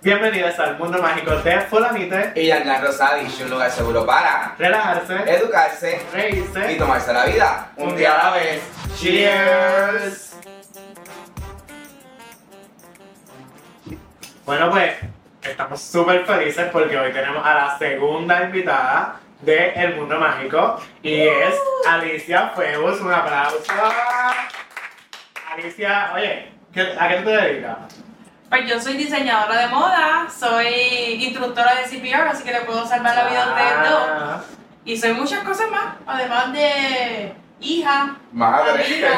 Bienvenidos al mundo mágico de Fulanite. Y Yanyan Rosadi, un lugar seguro para Relajarse, educarse y reírse. tomarse la vida un día a la vez. Cheers. Bueno, pues estamos súper felices porque hoy tenemos a la segunda invitada de El Mundo Mágico y es Alicia Fuebus. Un aplauso. Alicia, oye, ¿qué- ¿a qué tú te dedicas? Pues yo soy diseñadora de moda, soy instructora de CPR, así que le puedo salvar la vida a ustedes dos. Ah, Y soy muchas cosas más, además de hija, Madre. amiga,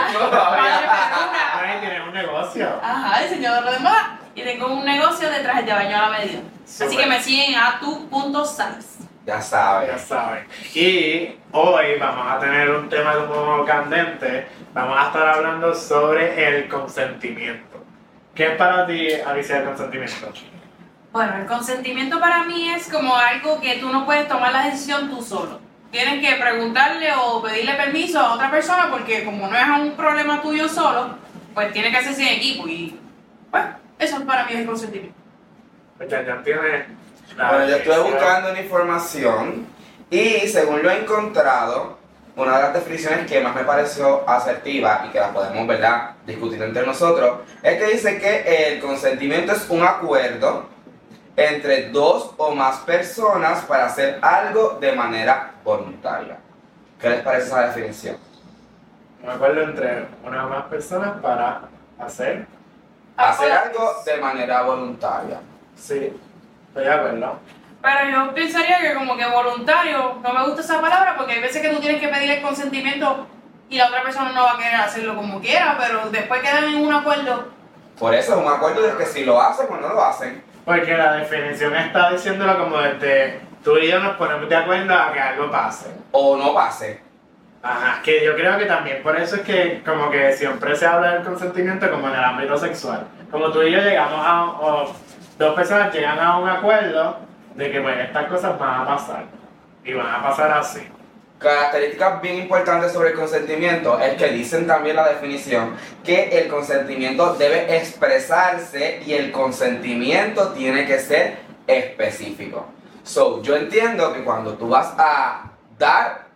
madre tienes un negocio. Ajá, diseñadora de moda. Y tengo un negocio de trajes de baño a la medida. Así Súper. que me siguen a tu.size. Ya Ya sabes. Y hoy vamos a tener un tema como candente. Vamos a estar hablando sobre el consentimiento. ¿Qué es para ti, Alicia, el consentimiento? Bueno, el consentimiento para mí es como algo que tú no puedes tomar la decisión tú solo. Tienes que preguntarle o pedirle permiso a otra persona porque como no es un problema tuyo solo, pues tiene que hacerse en equipo y pues eso para mí es el consentimiento. Pues ya, ya tiene la Bueno, yo estuve definición. buscando una información y según lo he encontrado, una de las definiciones que más me pareció asertiva y que la podemos, ¿verdad?, discutir entre nosotros, es que dice que el consentimiento es un acuerdo entre dos o más personas para hacer algo de manera voluntaria. ¿Qué les parece esa definición? Un acuerdo entre una o más personas para hacer. Hacer algo de manera voluntaria. Sí, estoy de acuerdo. Pero yo pensaría que como que voluntario, no me gusta esa palabra porque hay veces que tú tienes que pedir el consentimiento y la otra persona no va a querer hacerlo como quiera, pero después quedan en un acuerdo. Por eso es un acuerdo de que si lo hacen o no lo hacen. Porque la definición está diciéndolo como desde tú y yo nos ponemos de acuerdo a que algo pase. O no pase. Ajá, que yo creo que también por eso es que como que siempre se habla del consentimiento como en el ámbito sexual. Como tú y yo llegamos a, o dos personas llegan a un acuerdo de que pues estas cosas van a pasar. Y van a pasar así. Características bien importantes sobre el consentimiento es que dicen también la definición que el consentimiento debe expresarse y el consentimiento tiene que ser específico. So, yo entiendo que cuando tú vas a dar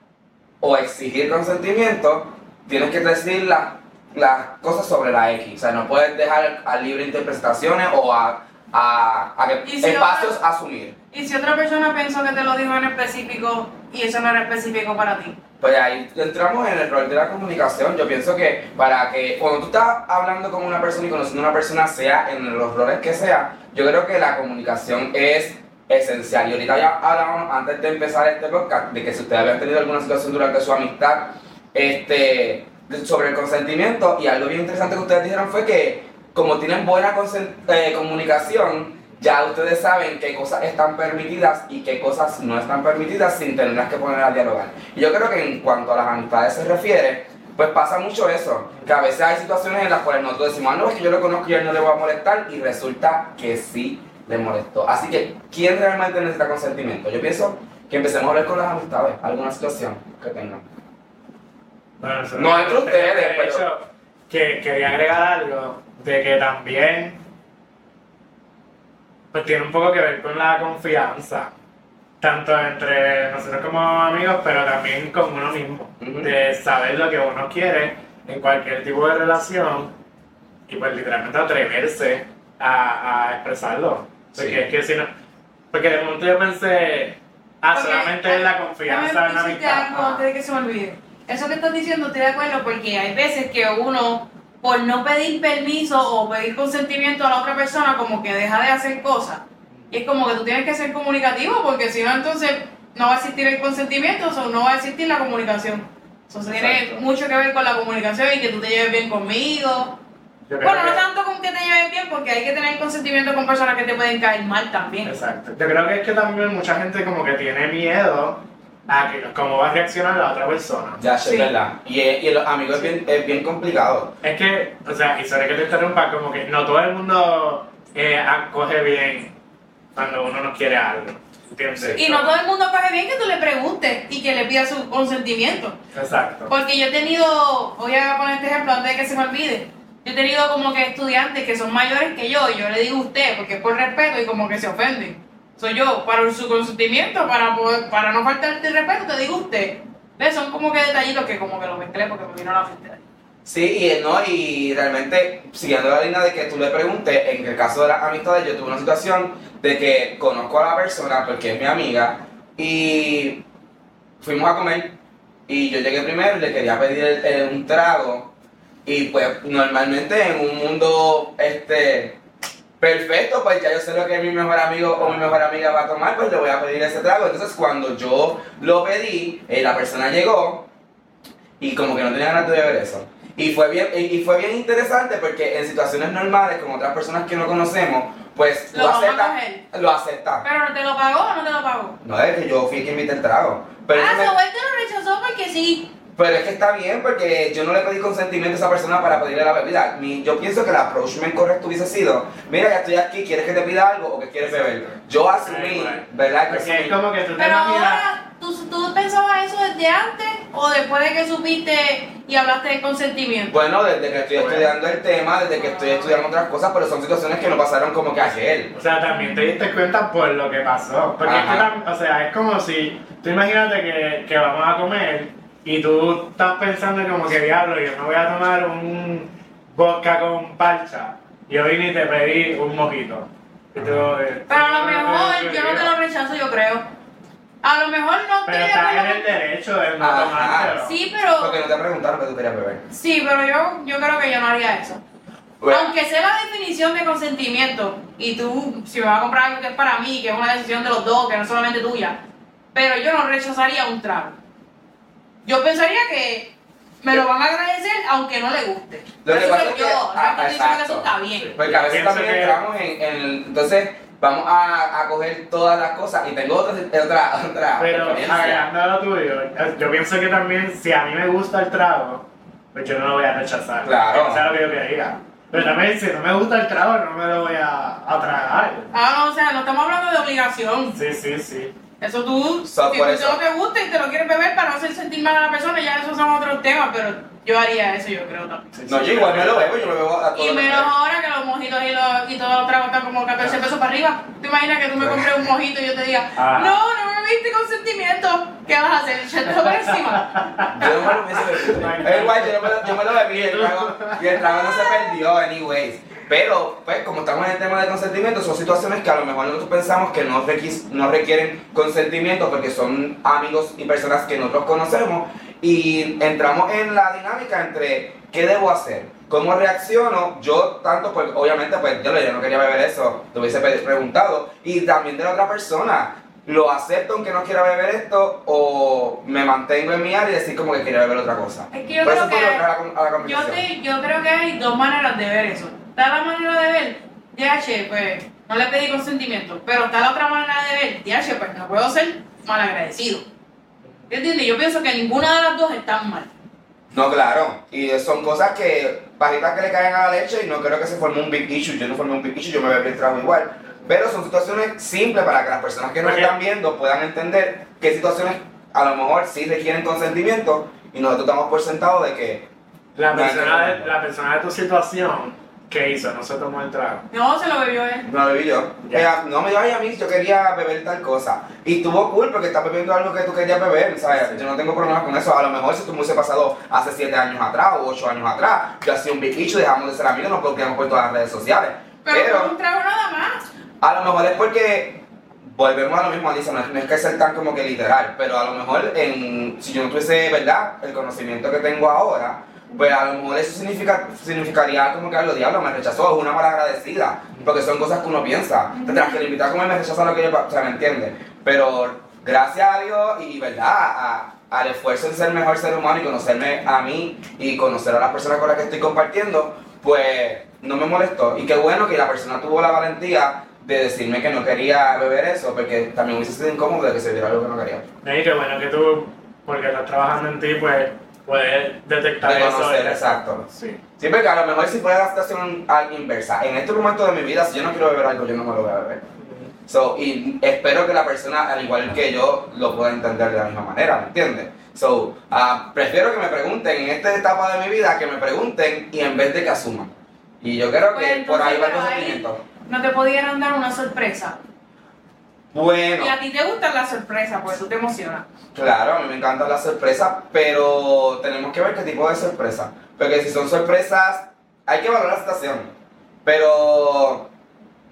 o exigir consentimiento, tienes que decir la- las cosas sobre la X. O sea, no puedes dejar a libre interpretaciones o a, a, a si espacios otra- a asumir. Y si otra persona pensó que te lo dijo en específico y eso no era específico para ti. Pues ahí entramos en el rol de la comunicación. Yo pienso que para que cuando tú estás hablando con una persona y conociendo a una persona, sea en los roles que sea, yo creo que la comunicación es esencial. Y ahorita ya hablábamos, antes de empezar este podcast, de que si ustedes habían tenido alguna situación durante su amistad, este, sobre el consentimiento, y algo bien interesante que ustedes dijeron fue que como tienen buena eh, comunicación, ya ustedes saben qué cosas están permitidas y qué cosas no están permitidas sin tenerlas que poner a dialogar. Y yo creo que en cuanto a las amistades se refiere, pues pasa mucho eso, que a veces hay situaciones en las cuales nosotros decimos, ah, no, es que yo lo conozco y él no le voy a molestar, y resulta que sí le molestó. Así que, ¿quién realmente necesita consentimiento? Yo pienso que empecemos a hablar con las amistades, alguna situación que tengan. Bueno, No entre de ustedes, hecho, pero- que quería agregar algo de que también pues tiene un poco que ver con la confianza tanto entre nosotros como amigos pero también con uno mismo de saber lo que uno quiere en cualquier tipo de relación y pues literalmente atreverse a, a expresarlo porque Sí. es que si no porque de momento yo pensé ah Porque, solamente es la confianza en la decirte amistad algo Ah. antes de que se me olvide. Eso que estás diciendo estoy de acuerdo porque hay veces que uno, por no pedir permiso o pedir consentimiento a la otra persona, como que deja de hacer cosas. Y es como que tú tienes que ser comunicativo porque si no, entonces no va a existir el consentimiento o no va a existir la comunicación. Entonces tiene mucho que ver con la comunicación y que tú te lleves bien conmigo. Bueno, no tanto con que te lleves bien porque hay que tener consentimiento con personas que te pueden caer mal también. Exacto. Yo creo que es que también mucha gente como que tiene miedo a que, cómo va a reaccionar la otra persona. Ya, Sí. es verdad. Y, y los amigos es bien, es bien complicado. Es que, o sea, y sorry que te interrumpa, como que no todo el mundo eh, acoge bien cuando uno no quiere algo. ¿Entiendes? Y no todo el mundo coge bien que tú le preguntes y que le pidas su consentimiento. Exacto. Porque yo he tenido, voy a poner este ejemplo antes de que se me olvide. Yo he tenido como que estudiantes que son mayores que yo y yo le digo usted porque es por respeto y como que se ofenden. Soy yo, para su consentimiento, para, poder- para no faltarte el respeto, te digo usted. ¿Ves? Son como que detallitos que como que lo mezclé porque me vino a la mente. Sí, y, no, y realmente, siguiendo la línea de que tú le preguntes, en el caso de las amistades, yo tuve una situación de que conozco a la persona porque es mi amiga y fuimos a comer y yo llegué primero y le quería pedir un trago y pues normalmente en un mundo este perfecto, pues ya yo sé lo que mi mejor amigo o mi mejor amiga va a tomar, pues le voy a pedir ese trago. Entonces cuando yo lo pedí, eh, la persona llegó y como que no tenía ganas de beber eso. Y fue bien, y, fue bien interesante porque en situaciones normales con otras personas que no conocemos, pues Lo aceptas, lo aceptas. ¿Pero no te lo pagó o no te lo pagó? No es que yo fui que invité el trago. Pero, ah, que me- lo rechazó porque sí. Pero es que está bien porque yo no le pedí consentimiento a esa persona para pedirle la bebida. Mi- yo pienso que el approachment correcto hubiese sido, mira, ya estoy aquí, ¿quieres que te pida algo o que quieres beber? Yo asumí, Right. ¿verdad? Que Porque asumí- es como que tú te Pero imaginas. ahora, ¿tú, ¿tú pensabas eso desde antes o después de que supiste y hablaste de consentimiento? Bueno, desde que estoy estudiando el tema, desde que estoy estudiando otras cosas, pero son situaciones que no pasaron como que ayer. O sea, también te diste cuenta por lo que pasó. Porque es que, o sea, es como si, tú imagínate que, que vamos a comer y tú estás pensando como que diablo, yo me voy a tomar un vodka con parcha. Yo vine y te pedí un mojito. Y tú, eh, Pero a lo mejor yo no te lo rechazo, yo creo. A lo mejor no Pero estás en el derecho de no Ajá. tomártelo. Sí, pero... Porque no te preguntaron que tú querías beber. Sí, pero yo, yo creo que yo no haría eso. Bueno, Aunque sea la definición de consentimiento, y tú, si me vas a comprar algo que es para mí, que es una decisión de los dos, que no es solamente tuya, pero yo no rechazaría un trago. Yo pensaría que me lo van a agradecer aunque no le guste. Lo que Eso pasa es que- yo, ah, estoy diciendo que eso está bien. Porque a veces Pienso también que- entramos en, en el- Entonces, vamos a, a coger todas las cosas. Y tengo otra, otra, otra Pero agregando lo tuyo, yo pienso que también si a mí me gusta el trago, pues yo no lo voy a rechazar. Claro. O sea, lo que yo quería. Pero también si no me gusta el trago, no me lo voy a, a tragar. Ah, no, o sea, no estamos hablando de obligación. Sí, sí, sí. Eso tú, So, si tú eso. no te gusta y te lo quieres beber para no hacer sentir mal a la persona, ya esos son otros temas, pero yo haría eso, yo creo también. No, sí. yo igual me lo bebo, yo me bebo a todo Y lo menos ahora que los mojitos y, los, y todos los tragos están como 14 pesos para arriba. ¿Te imaginas que tú me compres un mojito y yo te diga, Ah. no, no me viste consentimiento? ¿Qué vas a hacer? ¿Echarte por encima? Yo no me lo igual, yo, me lo, yo me lo bebí el trago, y el trago no se perdió, anyways. Pero, pues, como estamos en el tema de consentimiento, son situaciones que a lo mejor nosotros pensamos que no, requis- no requieren consentimiento porque son amigos y personas que nosotros conocemos y entramos en la dinámica entre qué debo hacer, cómo reacciono, yo tanto, pues, obviamente, pues, yo, yo no quería beber eso, te hubiese preguntado, y también de la otra persona, lo acepto aunque no quiera beber esto o me mantengo en mi área y decir como que quiero beber otra cosa. Es que yo Por creo que- a la, a la Yo, te, yo creo que hay dos maneras de ver eso. Está la manera de ver, DH, pues no le pedí consentimiento, pero está la otra manera de ver, DH, pues no puedo ser malagradecido. ¿Entiendes? Yo pienso que ninguna de las dos están mal. No, claro. Y son cosas que, pajitas que le caen a la leche y no creo que se forme un big issue. Yo no formé un big issue, yo me bebí el trago igual. Pero son situaciones simples para que las personas que nos Porque- están viendo puedan entender qué situaciones a lo mejor sí requieren consentimiento y nosotros damos por sentado de que La persona, que- de, la persona de tu situación, ¿qué hizo? No se tomó el trago. No, se lo bebió él. no bebí yo. Ya. No me dio a mí, yo quería beber tal cosa. Y estuvo cool porque estás bebiendo algo que tú querías beber, ¿sabes? Sí. Yo no tengo problemas con eso. A lo mejor si tú me hubiese pasado hace 7 años atrás o 8 años atrás, yo hacía un big issue, dejamos de ser amigos, nos bloqueamos por todas las redes sociales. Pero, Pero con un trago nada más. a lo mejor es porque volvemos a lo mismo, Alisa, no es, no es que ser tan como que literal, pero a lo mejor en, si yo no tuviese, ¿verdad?, el conocimiento que tengo ahora, pues a lo mejor eso significa, significaría como que algo diablo me rechazó, es una mala agradecida, porque son cosas que uno piensa. Tendrás que invitar a comer me rechaza lo que yo, o sea, ¿me entiendes? Pero gracias a Dios y, ¿verdad?, a- al esfuerzo de ser mejor ser humano y conocerme a mí y conocer a las personas con las que estoy compartiendo, pues no me molestó. Y qué bueno que la persona tuvo la valentía de decirme que no quería beber eso, porque también hubiese sido incómodo de que se diera algo que no quería. Y qué bueno que tú, porque estás trabajando en ti, pues puedes detectar eso. Reconocer, exacto. Sí. Sí, porque a lo mejor si fuera la situación inversa. En este momento de mi vida, si yo no quiero beber algo, yo no me lo voy a beber. So, y espero que la persona, al igual que yo, lo pueda entender de la misma manera, ¿me entiendes? So, ah, prefiero que me pregunten en esta etapa de mi vida, que me pregunten y en vez de que asuman. Y yo creo que Pues por ahí va el consentimiento. No te pudieran dar una sorpresa. Bueno. Y a ti te gustan las sorpresas, porque tú te emocionas. Claro, a mí me encantan las sorpresas, pero tenemos que ver qué tipo de sorpresa. Porque si son sorpresas, hay que valorar la situación. Pero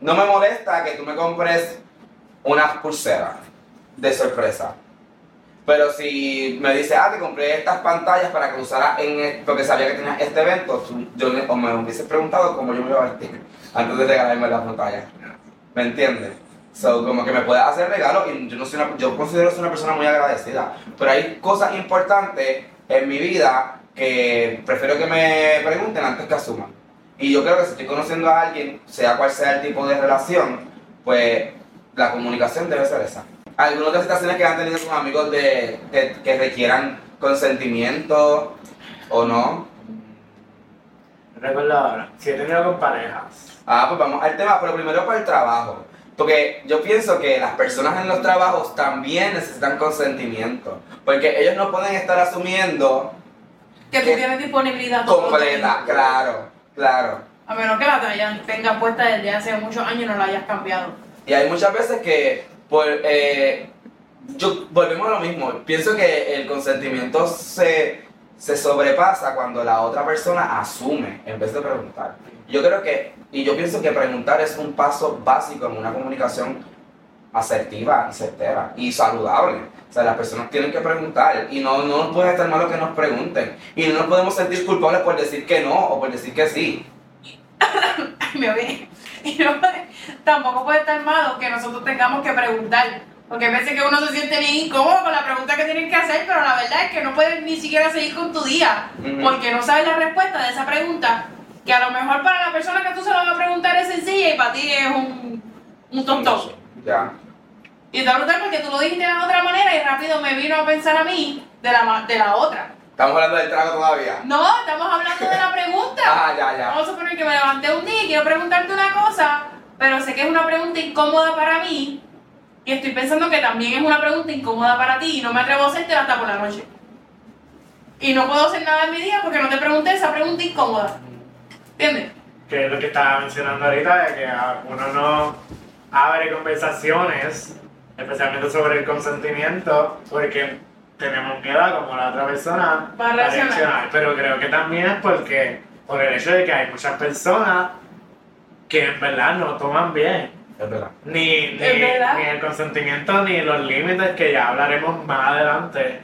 no me molesta que tú me compres unas pulseras de sorpresa. Pero si me dices, ah, te compré estas pantallas para que usaras en el- porque sabía que tenías este evento, yo o me hubieses preguntado cómo yo me iba a vestir antes de regalarme las pantallas. ¿Me entiendes? So, como que me puedes hacer regalo y yo no soy una, yo considero ser una persona muy agradecida. Pero hay cosas importantes en mi vida que prefiero que me pregunten antes que asuman. Y yo creo que si estoy conociendo a alguien, sea cual sea el tipo de relación, pues la comunicación debe ser esa. Algunas otras situaciones que han tenido con amigos de, que, que requieran consentimiento o no. Recuerdo ahora, si he tenido con parejas. Ah, pues vamos al tema, pero primero para el trabajo. Porque yo pienso que las personas en los trabajos también necesitan consentimiento. Porque ellos no pueden estar asumiendo Que tú tienes disponibilidad completa. Claro, claro. A menos que la hayan- tenga puesta desde hace muchos años y no la hayas cambiado. Y hay muchas veces que, por, eh, yo, volvemos a lo mismo. Pienso que el consentimiento se, se sobrepasa cuando la otra persona asume en vez de preguntar. Yo creo que, y yo pienso que preguntar es un paso básico en una comunicación asertiva y certera y saludable. O sea, las personas tienen que preguntar y no, no nos puede estar malo que nos pregunten. Y no nos podemos sentir culpables por decir que no o por decir que sí. Me oí. Y no tampoco puede estar malo que nosotros tengamos que preguntar. Porque hay veces que uno se siente bien incómodo con la pregunta que tienen que hacer, pero la verdad es que no puedes ni siquiera seguir con tu día. Ujú. Porque no sabes la respuesta de esa pregunta. Que a lo mejor para la persona que tú se lo vas a preguntar es sencilla y para ti es un, un tontón. Ya. Y está brutal porque tú lo dijiste de otra manera y rápido me vino a pensar a mí de la, de la otra. Estamos hablando del trago todavía. No, estamos hablando de la pregunta. Ah, ya, ya. Vamos a suponer que me levanté un día y quiero preguntarte una cosa, pero sé que es una pregunta incómoda para mí y estoy pensando que también es una pregunta incómoda para ti y no me atrevo a hacértela hasta por la noche. Y no puedo hacer nada en mi día porque no te pregunté esa pregunta incómoda. ¿Entiendes? que es lo que estaba mencionando ahorita, de que ah, uno no abre conversaciones, especialmente sobre el consentimiento, porque tenemos miedo a cómo la otra persona Va a reaccionar. Pero creo que también es porque, por el hecho de que hay muchas personas que en verdad no toman bien Es verdad. ni, ni, ni el consentimiento ni los límites que ya hablaremos más adelante.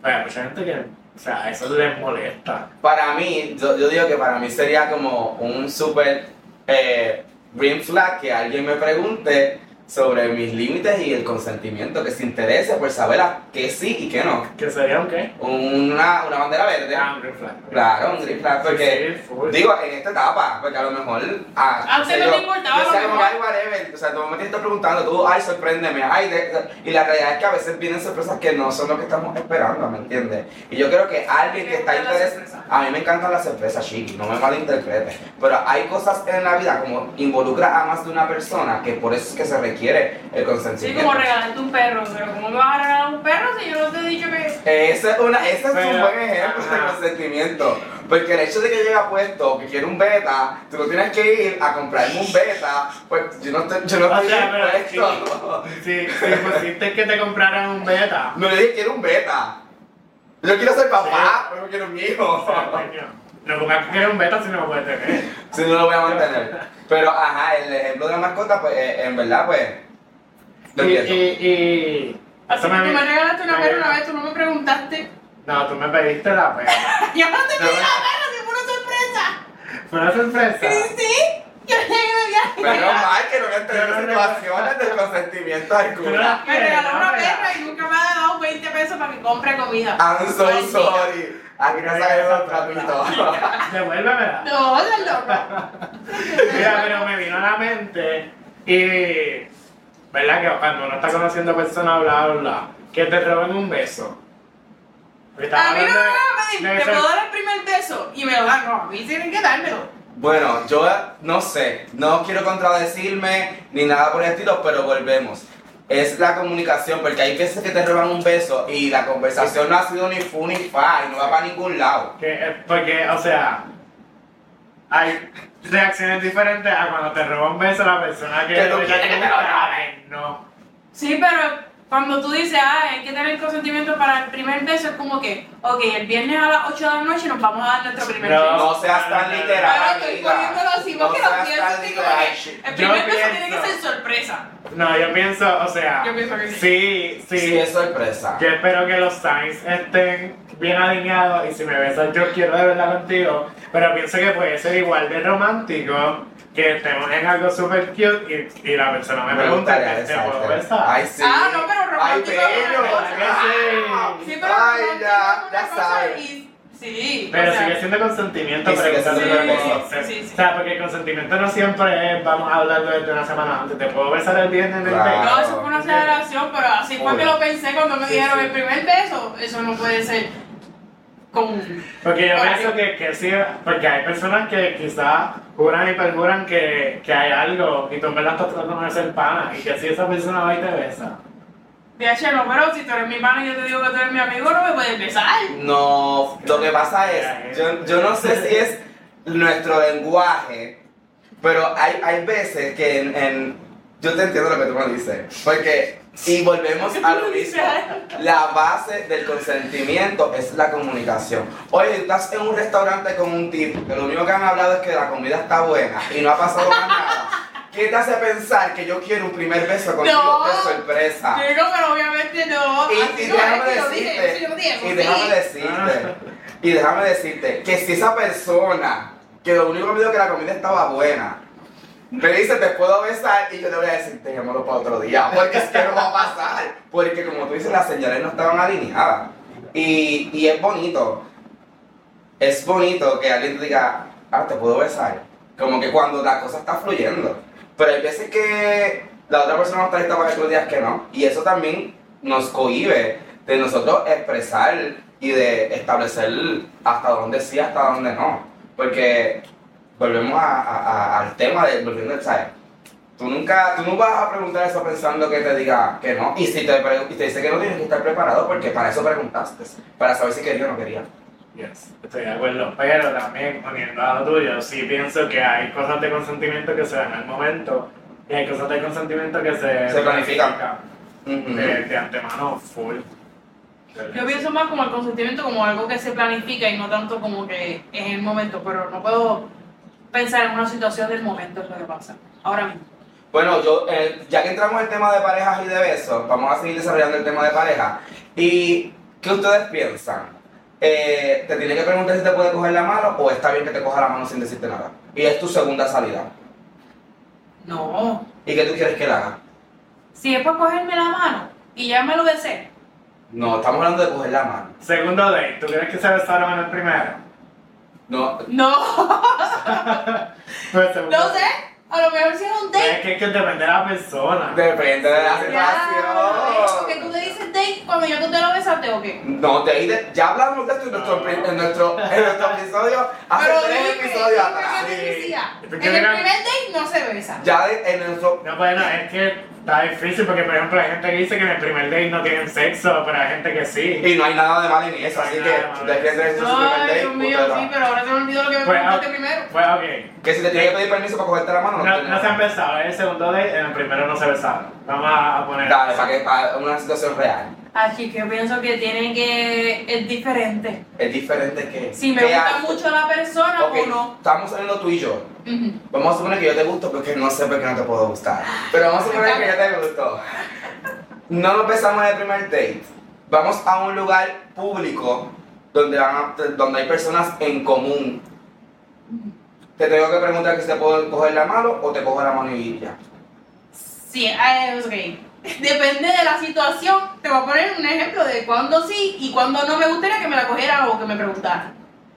Pues hay mucha gente que, o sea, eso les molesta. Para mí, yo, yo digo que para mí sería como un super eh, green flag que alguien me pregunte sobre mis límites y el consentimiento, que se interese por saber a qué sí y qué no. ¿Qué sería un qué? Una, una bandera verde. Ah, un green flag. Claro, un green flag, porque Sí, sí, full. digo en esta etapa, porque a lo mejor ah, Antes qué sé no yo, te importaba, yo a sea como ay, whatever, o sea, tu mamá te está preguntando, tú, ay, sorpréndeme, ay, de- de- y la realidad es que a veces vienen sorpresas que no son lo que estamos esperando, ¿me entiendes? Y yo creo que alguien que está Me interesado, a mí me encantan las sorpresas, chiqui, no me malinterpretes, pero hay cosas en la vida como involucra a más de una persona que por eso es que se requiere el Sí, consentimiento. como regalarte un perro. Pero ¿cómo me vas a regalar un perro si yo no te he dicho que... Ese es, una, ese es un buen ejemplo de consentimiento. Porque el hecho de que llegue puesto que quiere un beta, tú no tienes que ir a comprarme un beta, pues yo no, estoy- yo no O estoy sea, dispuesto. Si, si pusiste que te compraran un beta. No le dije quiero un beta. Yo quiero ser papá, Sí. pero no quiero un o hijo. sea, coño, No pongas que quieres un beta si no lo puedes tener. Si no lo voy a mantener. Pero ajá, el ejemplo de la mascota, pues eh, en verdad, pues. Lo Y, y, y Así que tú me regalaste una perra una vez, tú no me preguntaste. No, tú me pediste la pena. Yo no te pedí la perra, si fue una sorpresa. Fue una sorpresa. Sí, sí. Yo Menos mal que no me enteré Pero situaciones de consentimiento Pero alguna. Me regaló una perra y nunca me ha dado 20 pesos para que compre comida. I'm so Maldita. sorry. Aquí no sabemos trapito. Devuélvemela. No, es loco. Mira, pero me vino a la mente y. ¿Verdad? Que cuando uno está conociendo personas, bla, bla, bla, que te roben un beso. A mí no me van a pedir, te puedo dar el primer beso y me lo dan. No, a mí tienen que dármelo. Bueno, yo no sé, no quiero contradecirme ni nada por el estilo, pero volvemos. Es la comunicación, porque hay veces que te roban un beso y la conversación no ha sido ni fu ni fa y no va para ningún lado. Que, eh, porque, o sea, hay reacciones diferentes a cuando te roba un beso la persona que quieres que te lo roben. no. Sí, pero cuando tú dices, ah, hay que tener consentimiento para el primer beso, es como que, ok, el viernes a las 8 de la noche nos vamos a dar nuestro primer No. beso. No seas tan literal, Pero estoy poniéndolo así No porque lo pienso tan así como literal. que el Yo primer beso tiene pienso- que ser sorpresa. No, yo pienso, o sea, Yo pienso que sí. sí, sí. Sí, es sorpresa. Yo espero que los signs estén bien alineados y si me besas yo quiero de verdad contigo, pero pienso que puede ser igual de romántico que estemos en algo super cute y, y la persona me, Me pregunta gustaría ¿te puedo besar? Ay, sí. Ah, no, pero Ay, romántico bello. Ah, Sí, pero Ay, ya, ya sabes. Sí, Pero o sea, sigue siendo consentimiento, que cosa. Sí, sí, sí. O sea, porque el consentimiento no siempre es vamos a hablarlo desde una semana antes. Te puedo besar el viernes en el Claro. No, eso fue una aceleración, pero así fue que lo pensé cuando me Sí, dijeron sí. el primer beso. Eso no puede ser con. Porque yo pienso que, que sí, porque hay personas que quizás juran y perjuran que, que hay algo y tú en verdad estás tratando de ser pana y que si esa persona va y te besa. DH, no, pero si tú eres mi pana y yo te digo que tú eres mi amigo, no me puedes besar. No, lo que pasa es, yo, yo no sé si es nuestro lenguaje, pero hay, hay veces que en, en- Yo te entiendo lo que tú me dices, porque... Y volvemos ¿Qué a lo mismo. La base del consentimiento es la comunicación. Oye, estás en un restaurante con un tipo que lo único que han hablado es que la comida está buena y no ha pasado más nada. ¿Qué te hace pensar que yo quiero un primer beso contigo No. de sorpresa? Digo, pero obviamente no. Y, y no déjame decirte, dije, y déjame decirte, y déjame decirte que si esa persona que lo único que me dijo que la comida estaba buena, me dice te puedo besar y yo le voy a decir dejémoslo para otro día, porque es que no va a pasar, porque como tú dices las señales no estaban alineadas. Y, y es bonito, es bonito que alguien te diga, ah, te puedo besar, como que cuando la cosa está fluyendo, pero hay veces que la otra persona no está lista para que tú digas que no, y eso también nos cohíbe de nosotros expresar y de establecer hasta dónde sí, hasta dónde no, porque volvemos a- a- a- al tema de volviendo al ¿sabes? Tú nunca, tú no vas a preguntar eso pensando que te diga que no. Y si te, y te dice que no, tienes que estar preparado porque para eso preguntaste. Para saber si quería o no quería. Yes, estoy de acuerdo. Pero también, poniendo a lo tuyo, sí pienso que hay cosas de consentimiento que se dan al momento y hay cosas de consentimiento que se, Se planifican. De, de antemano full. Yo pienso más como el consentimiento como algo que se planifica y no tanto como que en el momento, pero no puedo pensar en una situación del momento, es lo que pasa. Ahora mismo. Bueno, yo, eh, ya que entramos en el tema de parejas y de besos, vamos a seguir desarrollando el tema de pareja. ¿Y qué ustedes piensan? Eh, ¿Te tiene que preguntar si te puede coger la mano o está bien que te coja la mano sin decirte nada? Y es tu segunda salida. No. ¿Y qué tú quieres que él haga? Si es para cogerme la mano y ya me lo besé. No, estamos hablando de coger la mano. Segundo date, ¿tú crees que se besaron en el primero? No, No. No sé. A lo mejor si es un Es date. que, es que depende de la persona. depende de la situación. Porque tú le dices date cuando ya tú te lo besaste o qué. No, de ahí de- ya hablamos de esto en nuestro, en nuestro, en nuestro episodio, hace Pero tres dime, episodios dime atrás. qué te decía. Sí. En el primer date no se besa. Ya de- en nuestro... No, bueno, es que está difícil porque, por ejemplo, hay gente que dice que en el primer date no tienen sexo, pero hay gente que sí. Y no hay nada de malo en eso, así que hacer su primer Ay, date, Dios mío, sí, pero ahora se me olvidó lo que me Pues, preguntaste ah, primero. Pues, ok. Que si te tiene que pedir permiso para cogerte la mano, no, No, no se han besado, es el segundo date, en el primero no se besaron. Vamos a poner. Dale, para que para una situación real. Así que yo pienso que tiene que. Es diferente. Es diferente que... Si me que gusta hace- mucho la persona Ok, o no. estamos saliendo tú y yo. Vamos a suponer que yo te gusto porque no sé por qué no te puedo gustar. Pero vamos a suponer que yo te gusto. No nos besamos en el primer date. Vamos a un lugar público donde, van a- donde hay personas en común. Te tengo que preguntar que si te puedo coger la mano o te cojo la mano y ya. Sí, ok. Depende de la situación. Te voy a poner un ejemplo de cuándo sí y cuándo no me gustaría que me la cogiera o que me preguntara.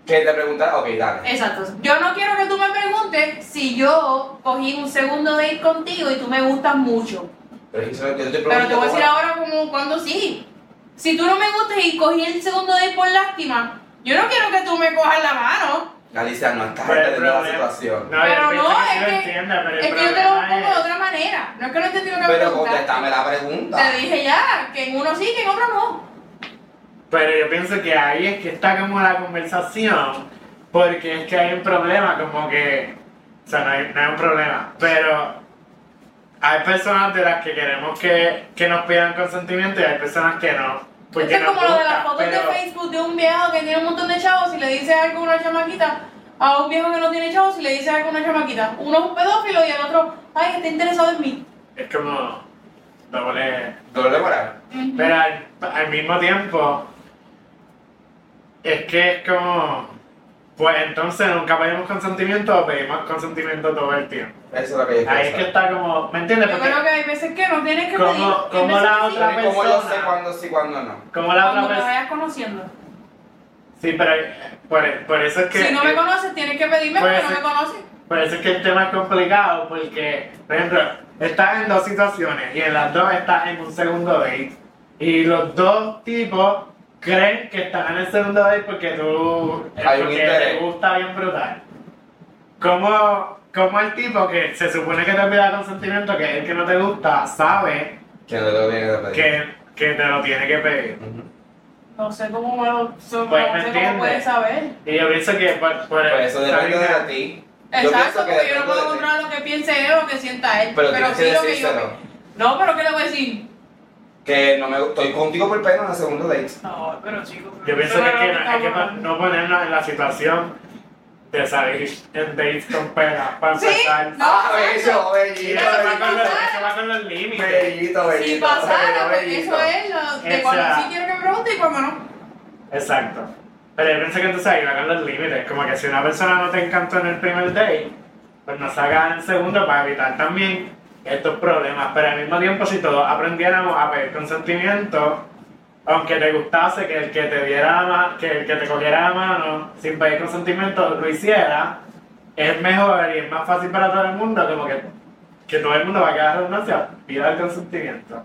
Que te preguntar, ok, dale. Exacto. Yo no quiero que tú me preguntes si yo cogí un segundo date contigo y tú me gustas mucho. Pero, es que yo te Pero te voy a decir ahora como cuando sí. Si tú no me gustas y cogí el segundo date por lástima, yo no quiero que tú me cojas la mano. Alicia, no el entendiendo la problema- situación. No, Pero no, es lo que- pero Es que yo te lo pongo de es- otra manera. No es que no entendí lo que Pero contéstame la pregunta. Te dije ya, que en uno sí, que en otro no. Pero yo pienso que ahí es que está como la conversación, porque es que hay un problema, como que, o sea, no hay, no hay un problema, pero hay personas de las que queremos que, que nos pidan consentimiento y hay personas que no. Esto es como lo de las fotos pero- de Facebook de un viejo que tiene un montón de chavos y le dice algo a una chamaquita. A un viejo que no tiene chavos y le dice algo a una chamaquita. Uno es un pedófilo y el otro, ay, está interesado en mí. Es como doble... Doble moral. Pero al, al mismo tiempo, es que es como, pues entonces nunca pedimos consentimiento o pedimos consentimiento todo el tiempo. Eso es lo que yo Ahí es que está como, ¿me entiendes? Yo Porque creo que hay veces que no tienes que ¿Cómo- pedir. hay cómo veces la que sí. otra- ¿Cómo yo sé persona. cuándo sí, cuándo no? como la Cuando otra te vez, vayas conociendo. sí, pero por, por eso es que, Si no me conoces, tienes que pedirme Puede porque no ser. me conoces. por eso es que el tema es complicado, porque, por ejemplo, estás en dos situaciones y en las dos estás en un segundo date y los dos tipos creen que están en el segundo date porque tú, Hay un porque interés. te gusta bien brutal. ¿Cómo, cómo el tipo que se supone que te pida consentimiento, que es el que no te gusta, sabe Que no lo tiene que pedir. que, que te lo tiene que pedir? No sé cómo me lo, so- Pues, no ¿me sé cómo puedes saber. Y yo pienso que por, por Pues eso depende de ti. Exacto, porque yo no puedo controlar lo que piense él o lo que sienta él. Pero sí que lo que yo. No, pero ¿qué le voy a decir? Que no me estoy contigo por pena en el segundo date. No, pero chicos. Yo pienso que, que hay que no ponernos en la situación de salir en dates con pena para Sí, empezar. no. Ah, bello, bellito, eso va con los, pasar. eso va con los límites. bellito, bellito. Si pasara, porque bellito. eso es lo de cuando sí quiero que me pregunte y cuando no. Exacto. Pero yo pienso que entonces ahí va con los límites. Como que si una persona no te encantó en el primer date, pues no se haga en el segundo para evitar también estos problemas. Pero al mismo tiempo, si todos aprendiéramos a pedir consentimiento, aunque te gustase que el que te diera la mano, que el que te cogiera la mano sin pedir consentimiento lo hiciera, es mejor y es más fácil para todo el mundo, como que, que todo el mundo va a quedar redundancia, pida el consentimiento.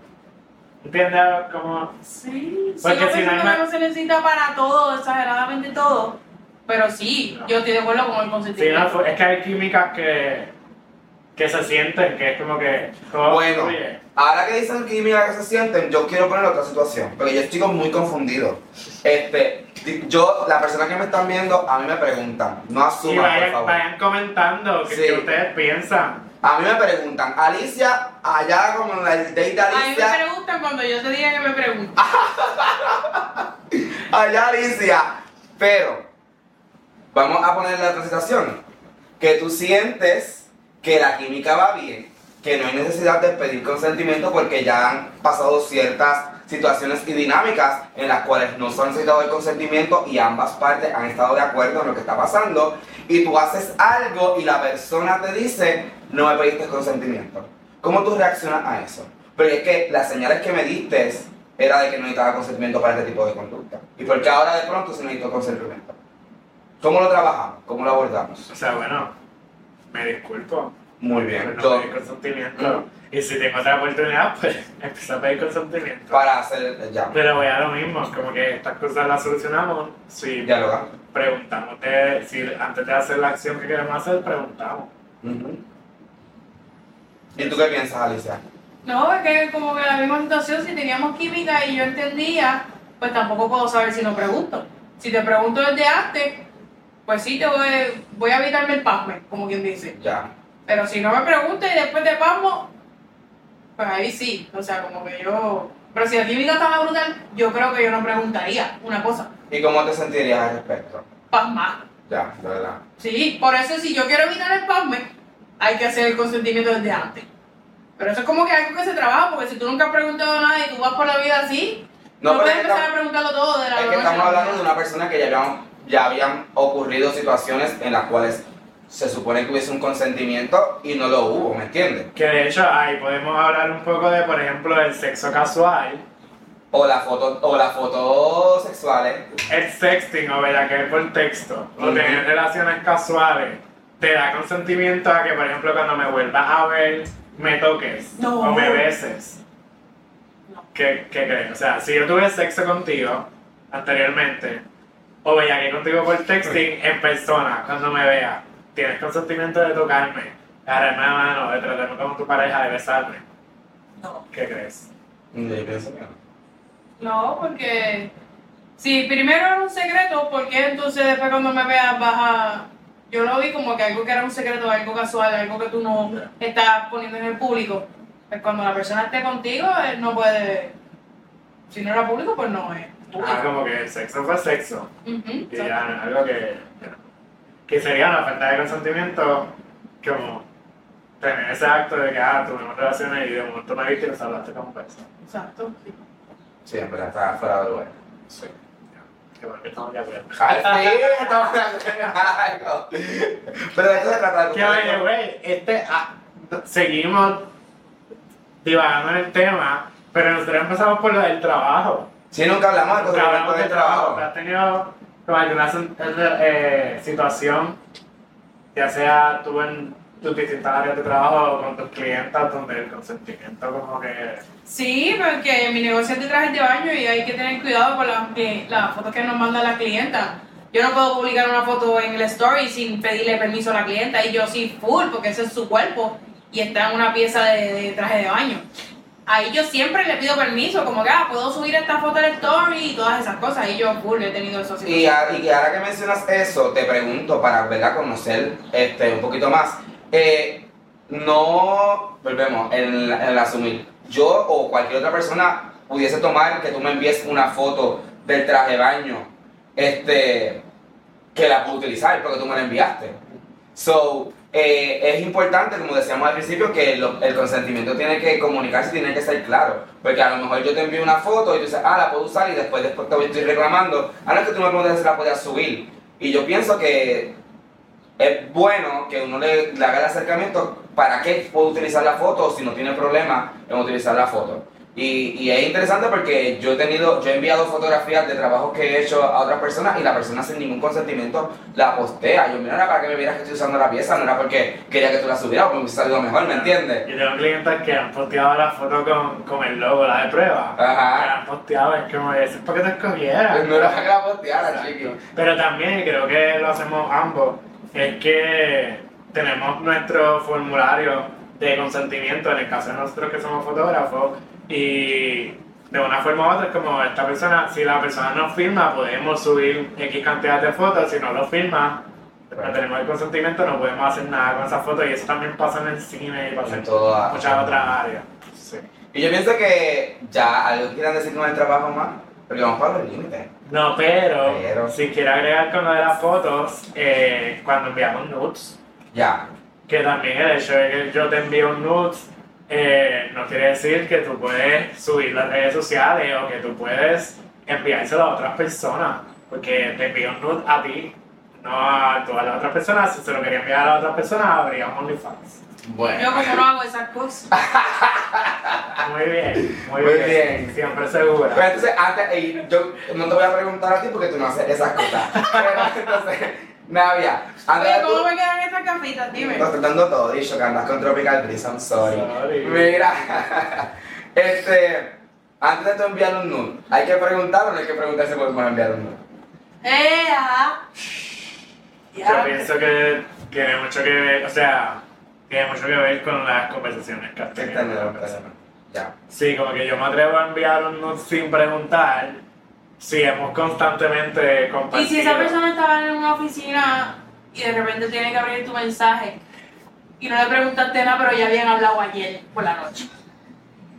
¿Entiendes? Como Sí, Porque sigo si no hay que no se necesita para todo, exageradamente todo. Pero sí, No. yo estoy de acuerdo con el Sí, consentimiento. no, fue- es que hay químicas que, que se sienten, que es como que Bueno, fluye. ahora que dicen química que se sienten, yo quiero poner otra situación, porque yo estoy muy confundido. Este, yo, la persona que me están viendo, a mí me preguntan, no Y asuman, por vayan, favor. vayan comentando que, Sí. que ustedes piensan. A mí me preguntan, Alicia, allá como en el date de A mí me Alicia, preguntan cuando yo te diga que me preguntan. allá Alicia, pero vamos a poner la otra situación, que tú sientes que la química va bien, que no hay necesidad de pedir consentimiento porque ya han pasado ciertas situaciones y dinámicas en las cuales no se ha necesitado el consentimiento y ambas partes han estado de acuerdo en lo que está pasando y tú haces algo y la persona te dice no me pediste consentimiento. ¿Cómo tú reaccionas a eso? Porque es que las señales que me diste era de que no necesitaba consentimiento para este tipo de conducta. ¿Y por qué ahora de pronto se necesitó consentimiento? ¿Cómo lo trabajamos? ¿Cómo lo abordamos? O sea, bueno, me disculpo. Muy bien. no Yo- pedir consentimiento. Y si tengo otra oportunidad, pues empiezo a pedir consentimiento. para hacer ya, Pero voy a lo mismo, como que estas cosas las solucionamos si dialogar. preguntamos, de- si antes de hacer la acción que queremos hacer, preguntamos. ¿Y tú qué piensas, Alicia? No, es que como que la misma situación, si teníamos química y yo entendía, pues tampoco puedo saber si no pregunto. Si te pregunto desde antes, pues sí te voy, voy a evitarme el pasme, como quien dice. Ya. Pero si no me preguntas y después te pasmo, pues ahí sí. O sea, como que yo. Pero si la química estaba brutal, yo creo que yo no preguntaría una cosa. ¿Y cómo te sentirías al respecto? Pasmar. Ya, de verdad. Sí, por eso si yo quiero evitar el pasme, hay que hacer el consentimiento desde antes. Pero eso es como que algo que se trabaja, porque si tú nunca has preguntado nada y tú vas por la vida así, no, pero puedes empezar a preguntarlo todo de la Es que estamos la hablando de una persona que ya habían, ya habían ocurrido situaciones en las cuales se supone que hubiese un consentimiento y no lo hubo, ¿me entiendes? Que de hecho ahí podemos hablar un poco de, por ejemplo, del sexo casual, O la foto, o las fotos sexuales. el sexting o bellaquear por texto, o Ujú. tener relaciones casuales, te da consentimiento a que, por ejemplo, cuando me vuelvas a ver, me toques No. o me beses. No. ¿Qué, ¿Qué crees? O sea, si yo tuve sexo contigo anteriormente o bellaqué contigo por texting en persona, cuando me vea, tienes consentimiento de tocarme, de agarrarme la mano, de tratarme como tu pareja, de besarme. No. ¿Qué crees? Yo pienso que no. No, porque si primero era un secreto, ¿por qué entonces después cuando me veas vas a... Yo lo vi como que algo que era un secreto, algo casual, algo que tú no estás poniendo en el público. Pues cuando la persona esté contigo, él no puede... Si no era público, pues no es Ah, como que el sexo fue sexo. Y ya, algo que, que sería una falta de consentimiento, como tener ese acto de que, ah, tuvimos relaciones y de momento me viste y nos hablaste como persona. Exacto. sí. Sí, verdad está fuera de lugar. Sí. Qué bueno que estamos de acuerdo. Al fin, estamos de acuerdo. Pero de esto se trata Que oye, güey, este, ah, seguimos divagando en el tema, pero nosotros empezamos por lo del trabajo. Si nunca hablamos de Nunca hablamos consentimiento de trabajo. trabajo. ¿Has tenido como alguna eh, situación, ya sea tú en tus distintas áreas de trabajo o con tus clientas, donde el consentimiento como que... Sí, porque mi negocio es de trajes de baño y hay que tener cuidado con las, que- las fotos que nos manda la clienta. Yo no puedo publicar una foto en el story sin pedirle permiso a la clienta y yo sí full porque ese es su cuerpo y está en una pieza de, de traje de baño. Ahí yo siempre le pido permiso, como que ah, puedo subir esta foto al story y todas esas cosas. Y yo full he tenido esos Y, a- y ahora que mencionas eso, te pregunto para ¿verdad? conocer este, un poquito más. Eh, no, volvemos, en, en el asumir, yo o cualquier otra persona pudiese tomar que tú me envíes una foto del traje de baño este, que la puedo utilizar porque tú me la enviaste. So, eh, es importante, como decíamos al principio, que el consentimiento tiene que comunicarse, tiene que ser claro. Porque a lo mejor yo te envío una foto y tú dices, ah, la puedo usar y después, después te estoy reclamando. A no es que tú me preguntas si la podías subir. Y yo pienso que es bueno que uno le, le haga el acercamiento para qué puedo utilizar la foto si no tiene problema en utilizar la foto. Y, y es interesante porque yo he tenido, yo he enviado fotografías de trabajos que he hecho a otras personas y la persona sin ningún consentimiento la postea. Yo, mira, era para que me vieras que estoy usando la pieza, no era porque quería que tú la subieras o porque me hubiese salido mejor, ¿me entiendes? Yo tengo clientes que han posteado la foto con, con el logo, la de prueba. Ajá. Que han posteado, es como, eso es porque te escogieras. No era para que la posteara, chiqui. Pero también, y creo que lo hacemos ambos, es que tenemos nuestro formulario de consentimiento, en el caso de nosotros que somos fotógrafos, y de una forma u otra es como esta persona, si la persona no firma, podemos subir X cantidad de fotos, si no lo firma, no tenemos el consentimiento, no podemos hacer nada con esa foto, y eso también pasa en el cine y pasa En muchas otras áreas. Sí. Y yo pienso que ya algo quieran decir con el trabajo más, porque vamos para los límites. No, pero, Pero. si quiero agregar con lo de las fotos, eh, cuando enviamos nudes, Ya. que también el hecho de que yo te envíe un nudes eh, no quiere decir que tú puedes subir las redes sociales o que tú puedes enviárselo a otras personas, porque te envío un nude a ti, no a todas las otras personas. Si se lo quería enviar a otras personas, habría OnlyFans. Yo Bueno. como no hago esas cosas. Muy bien, muy, Muy bien. bien. Siempre segura. Pero entonces, antes, y yo no te voy a preguntar a ti porque tú no haces esas cosas. Pero entonces, Navia, de ¿cómo tú... me quedan estas gafitas? Dime. No estoy dando todo, dicho que andas con Tropical Breeze, I'm sorry. Sorry. Mira, este, antes de tú enviar un nude, ¿hay que preguntar o no hay que preguntar si podemos enviar un nude? ¡Eh! ajá. Yo pienso que tiene mucho que ver, o sea, tiene mucho que ver con las conversaciones que has ¿Qué tenido tal, con la persona. Ya. Sí, como que yo me atrevo a enviar un nude sin preguntar si hemos constantemente Y compartido. si esa persona estaba en una oficina y de repente tiene que abrir tu mensaje y no le preguntaste nada, pero ya habían hablado ayer por la noche.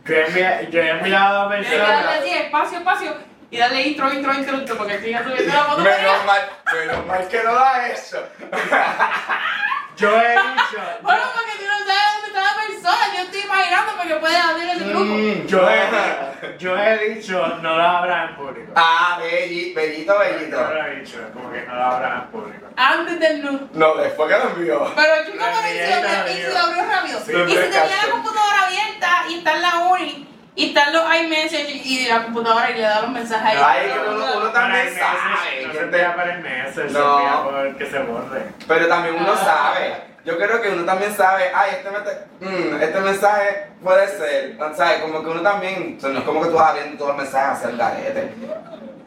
Yo he envi- yo he enviado darle personas. así, espacio, espacio, y darle intro, intro, intro, intro, porque sigue subiendo la foto. Menos mal, menos mal que no da eso. Yo he dicho. Bueno, porque tú no sabes la persona, yo estoy imaginando porque puede abrir ese grupo. Mm, Yo he, yo he dicho, no lo habrá en público. Ah, belli- bellito, Yo bellito. lo he dicho, como que no lo habrá en público. Antes del nude. No, después que lo envió. Pero chico, pero y envié, lo, la y si envié. lo abrió rápido. Sí. y si tenía la computadora abierta y está en la uni y están los iMessage y la computadora y le da los mensajes ahí. Ay, que uno, uno también el sabe. no se te- para el message, se No. que se borre. Pero también uno Ah. sabe. Yo creo que uno también sabe, ay, este, mete- mm, este mensaje puede ser. ¿Sabes? Como que uno también, o sea, no es como que tú vas abriendo todos los mensajes hacia el garete.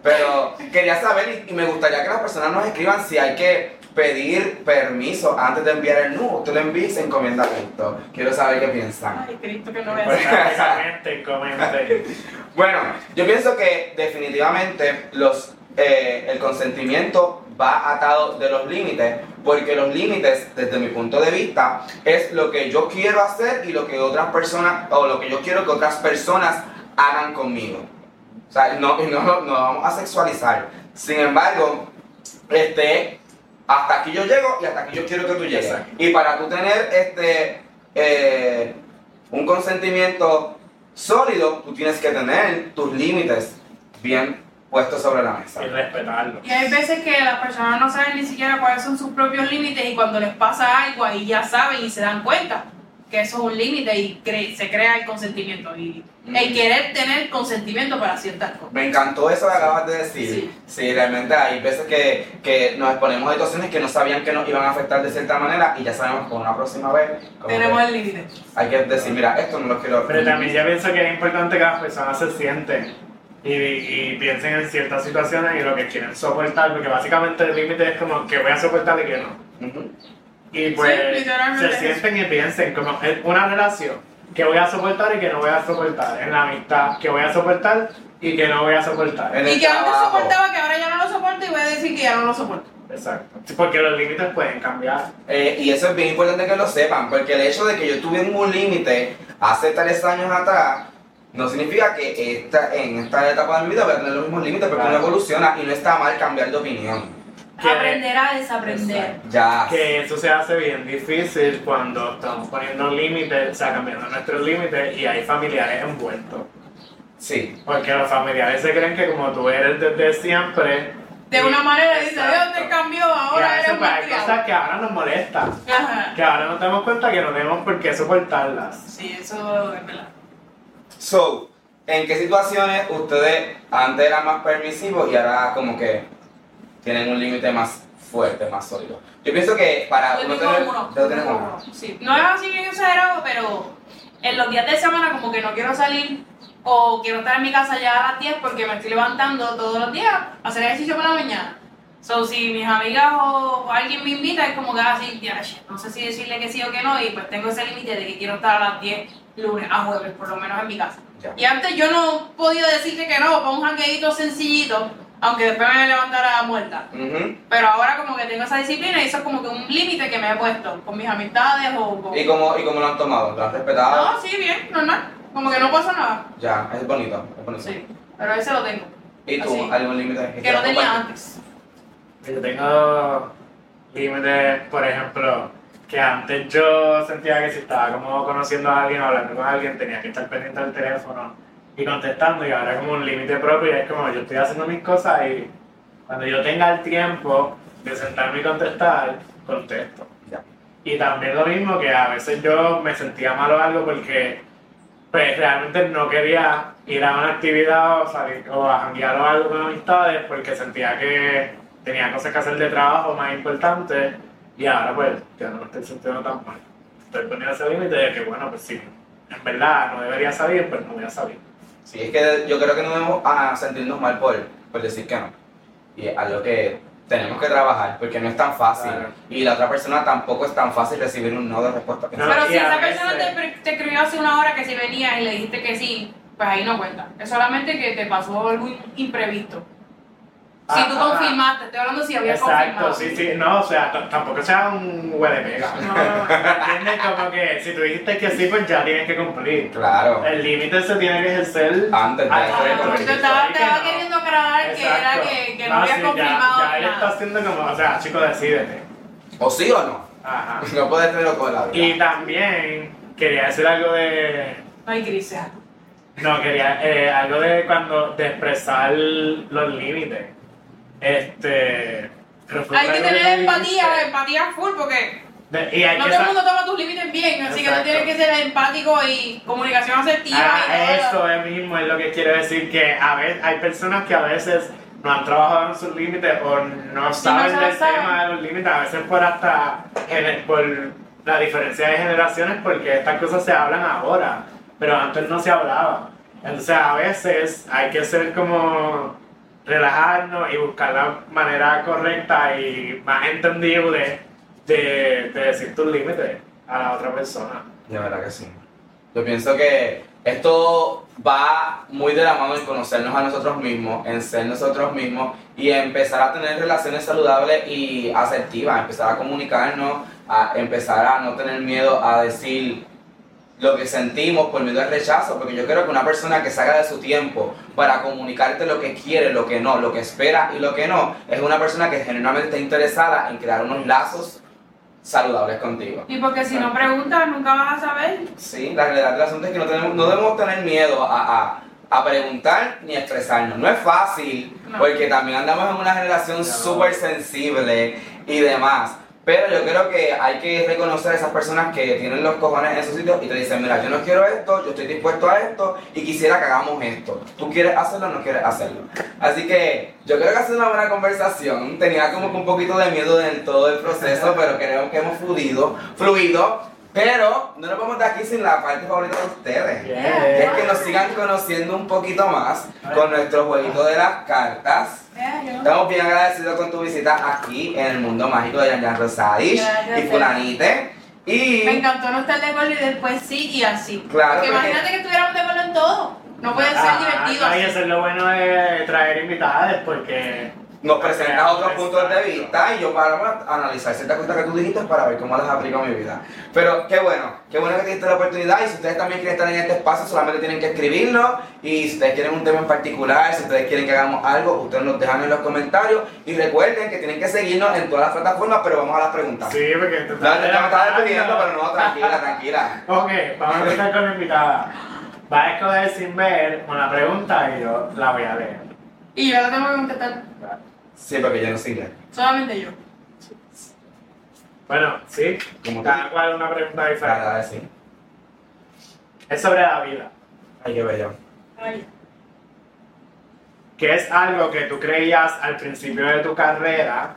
Pero quería saber y, y me gustaría que las personas nos escriban si hay que pedir permiso antes de enviar el nudo. Tú le envías encomienda esto. Quiero saber qué piensan. Ay, Cristo, que no me Exactamente, comente. Bueno, yo pienso que definitivamente los, eh, el consentimiento va atado de los límites, porque los límites, desde mi punto de vista, es lo que yo quiero hacer y lo que otras personas, o lo que yo quiero que otras personas hagan conmigo. O sea, no, no, no vamos a sexualizar. Sin embargo, este, hasta aquí yo llego y hasta aquí yo quiero que tú llegues. Y para tú tener este, eh, un consentimiento sólido, tú tienes que tener tus límites bien puestos sobre la mesa. Y respetarlo. Y hay veces que las personas no saben ni siquiera cuáles son sus propios límites y cuando les pasa algo ahí ya saben y se dan cuenta que eso es un límite y cre- se crea el consentimiento y el Mm. querer tener consentimiento para ciertas cosas. Me encantó eso que acabas de decir. Sí. Sí, realmente hay veces que, que nos exponemos a situaciones que no sabían que nos iban a afectar de cierta manera y ya sabemos que una próxima vez Tenemos que el límite. hay que decir, mira, esto no lo quiero. Pero también yo pienso que es importante que las personas se sienten y, y piensen en ciertas situaciones y lo que quieren soportar, porque básicamente el límite es como que voy a soportar y que no. Ujú. Y pues Sí, se sienten y piensen como es una relación que voy a soportar y que no voy a soportar. En la amistad que voy a soportar y que no voy a soportar. En Y que antes trabajo. soportaba que ahora ya no lo soporto y voy a decir que ya no lo soporto. Exacto. Porque los límites pueden cambiar. Eh, y eso es bien importante que lo sepan, porque el hecho de que yo tuve un límite hace tres años atrás, no significa que esta, en esta etapa de mi vida voy a tener los mismos límites, porque Claro. uno evoluciona y no está mal cambiar de opinión. Que- Aprender a desaprender. Ya. Que eso se hace bien difícil cuando estamos poniendo límites, o sea, cambiando nuestros límites y hay familiares envueltos. Sí. Porque los familiares se creen que como tú eres desde siempre. De una manera dice. Dios te cambió, Y ahora eres pues, un hay cosas que ahora nos molestan. Ajá. Que ahora nos damos cuenta que no tenemos por qué soportarlas. Sí, eso es verdad. So, ¿en qué situaciones ustedes antes eran más permisivos y ahora como que tienen un límite más fuerte, más sólido? Yo pienso que para uno tener... uno. Sí. No es así bien exagerado, pero en los días de semana como que no quiero salir o quiero estar en mi casa ya a las 10 porque me estoy levantando todos los días a hacer ejercicio por la mañana. So, si mis amigas o alguien me invita, es como que así, ya, no sé si decirle que sí o que no, y pues tengo ese límite de que quiero estar a las 10 lunes a jueves, por lo menos en mi casa. Ya. Y antes yo no podía decirte que no, para un jangueito sencillito, aunque después me levantara muerta. Ujú. Pero ahora como que tengo esa disciplina y eso es como que un límite que me he puesto con mis amistades o con... ¿Y cómo, ¿Y cómo lo han tomado? ¿Lo han respetado? No, sí, bien, normal. Como que no pasa nada. Ya, es bonito, es bonito. Sí, pero ese lo tengo. ¿Y tú, Así. algún límite? Que no quieras tenía antes. Yo tengo límites, por ejemplo, que antes yo sentía que si estaba como conociendo a alguien o hablando con alguien tenía que estar pendiente del teléfono y contestando y ahora como un límite propio y es como yo estoy haciendo mis cosas y cuando yo tenga el tiempo de sentarme y contestar, contesto. Ya. Y también lo mismo que a veces yo me sentía mal o algo porque pues realmente no quería ir a una actividad o salir o a janguear o algo con amistades porque sentía que tenía cosas que hacer de trabajo más importantes y ahora pues ya no me estoy sintiendo tan mal. Estoy poniendo ese límite de que bueno pues sí, en verdad no debería salir, pues no voy a salir. Sí, es que yo creo que no debemos ah, sentirnos mal por, por decir que no. Y es algo que tenemos que trabajar porque no es tan fácil. Claro. Y la otra persona tampoco es tan fácil recibir un no de respuesta. que No, pero si a esa veces- persona te, te escribió hace una hora que si venía y le dijiste que sí, pues ahí no cuenta. Es solamente que te pasó algo imprevisto. Si tú confirmaste, estoy hablando si había Exacto, confirmado. sí, sí, no, o sea, tampoco sea un huele pega. No, no, no. ¿Entiendes? Como que si tú dijiste que sí, pues ya tienes que cumplir. Claro. El límite se tiene que ejercer Antes de porque te estaba, que no. queriendo aclarar que era Exacto. que, que no, No, había sí, ya- confirmado Ya, él está haciendo como, o sea, chico, decídete. O sí o no. Ajá. No puedes tenerlo con la Y también quería decir algo de. Ay, Cristian. No, quería eh, algo de cuando. de expresar los límites. Este. Hay que tener empatía, empatía full, porque De- y hay no que todo el mundo toma tus límites bien, así que Exacto. tú tienes que ser empático y comunicación asertiva Ah, y todo. eso es mismo es lo que quiero decir, que a veces hay personas que a veces no han trabajado en sus límites o no saben lo del saben. tema de los límites, a veces por hasta por la diferencia de generaciones, porque estas cosas se hablan ahora, pero antes no se hablaba. Entonces a veces hay que ser como relajarnos y buscar la manera correcta y más entendible de, de decir tus límites a la otra persona. De verdad que sí. Yo pienso que esto va muy de la mano en conocernos a nosotros mismos, en ser nosotros mismos y empezar a tener relaciones saludables y asertivas, empezar a comunicarnos, a empezar a no tener miedo a decir lo que sentimos por miedo al rechazo, porque yo creo que una persona que salga de su tiempo para comunicarte lo que quiere, lo que no, lo que espera y lo que no, es una persona que genuinamente está interesada en crear unos lazos saludables contigo. Y porque si no preguntas, nunca vas a saber. Sí, la realidad del asunto es que no, tenemos, no debemos tener miedo a, a, a preguntar ni a expresarnos. No es fácil, No. porque también andamos en una generación No. súper sensible y demás. Pero yo creo que hay que reconocer a esas personas que tienen los cojones en esos sitios y te dicen, mira, yo no quiero esto, yo estoy dispuesto a esto y quisiera que hagamos esto. ¿Tú quieres hacerlo o no quieres hacerlo? Así que yo creo que ha sido una buena conversación. Tenía como que un poquito de miedo en todo el proceso, pero creo que hemos fluido, fluido. Pero no nos vamos de aquí sin la parte favorita de ustedes. Yeah. Es que nos sigan conociendo un poquito más con nuestro jueguito de las cartas. Estamos bien agradecidos con tu visita aquí en el mundo mágico de Yan Yan Rosadish Gracias, y Fulanite. Y Me encantó no estar de acuerdo y después sí y así. Claro, Porque porque- imagínate que estuviéramos de acuerdo en todo. No puede ser Ah, divertido no, y así. eso es lo bueno de traer invitadas porque nos presentas otros puntos de vista y yo para analizar ciertas cosas que tú dijiste para ver cómo las aplico a mi vida. Pero qué bueno, qué bueno que tuviste la oportunidad y si ustedes también quieren estar en este espacio solamente tienen que escribirlo y si ustedes quieren un tema en particular, si ustedes quieren que hagamos algo, ustedes nos dejan en los comentarios y recuerden que tienen que seguirnos en todas las plataformas, pero vamos a las preguntas. sí, porque te No, no, me estaba despidiendo, pero no, tranquila, tranquila. Ok, vamos a empezar con la invitada. Va a escoger sin ver una pregunta y yo la voy a leer. Y yo la tengo que contestar Sí, porque yo no sigue. solamente yo. Bueno, sí, Como tú. cada cual una pregunta diferente. Nada, sí. Es sobre la vida. Ay, qué bello. Ay. ¿Qué es algo que tú creías al principio de tu carrera,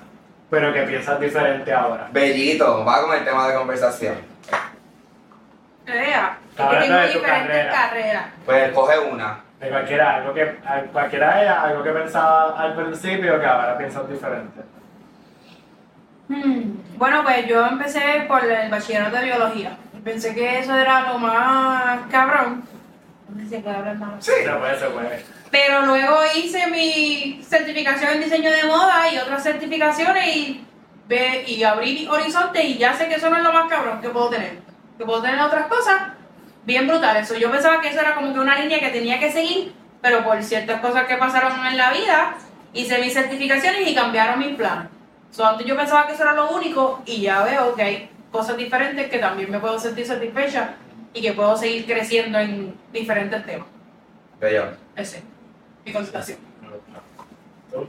pero que piensas diferente ahora? Bellito, va con el tema de conversación. Crea. Es que tengo de diferentes carrera. carreras. Pues coge una. De cualquiera, algo que, cualquiera ellas, algo que pensaba al principio que ahora piensas diferente. Hmm, Bueno, pues yo empecé por el bachillerato de biología. Pensé que eso era lo más cabrón. No sé si más. Sí. Se puede, se puede. Pero luego hice mi certificación en diseño de moda y otras certificaciones y, ve, y abrí horizonte y ya sé que eso no es lo más cabrón que puedo tener. Que puedo tener otras cosas bien brutales. So, yo pensaba que eso era como que una línea que tenía que seguir, pero por ciertas cosas que pasaron en la vida, hice mis certificaciones y cambiaron mis planes. So, antes yo pensaba que eso era lo único y ya veo que hay cosas diferentes que también me puedo sentir satisfecha y que puedo seguir creciendo en diferentes temas. Bello. Ese, mi constatación. ¿Tú?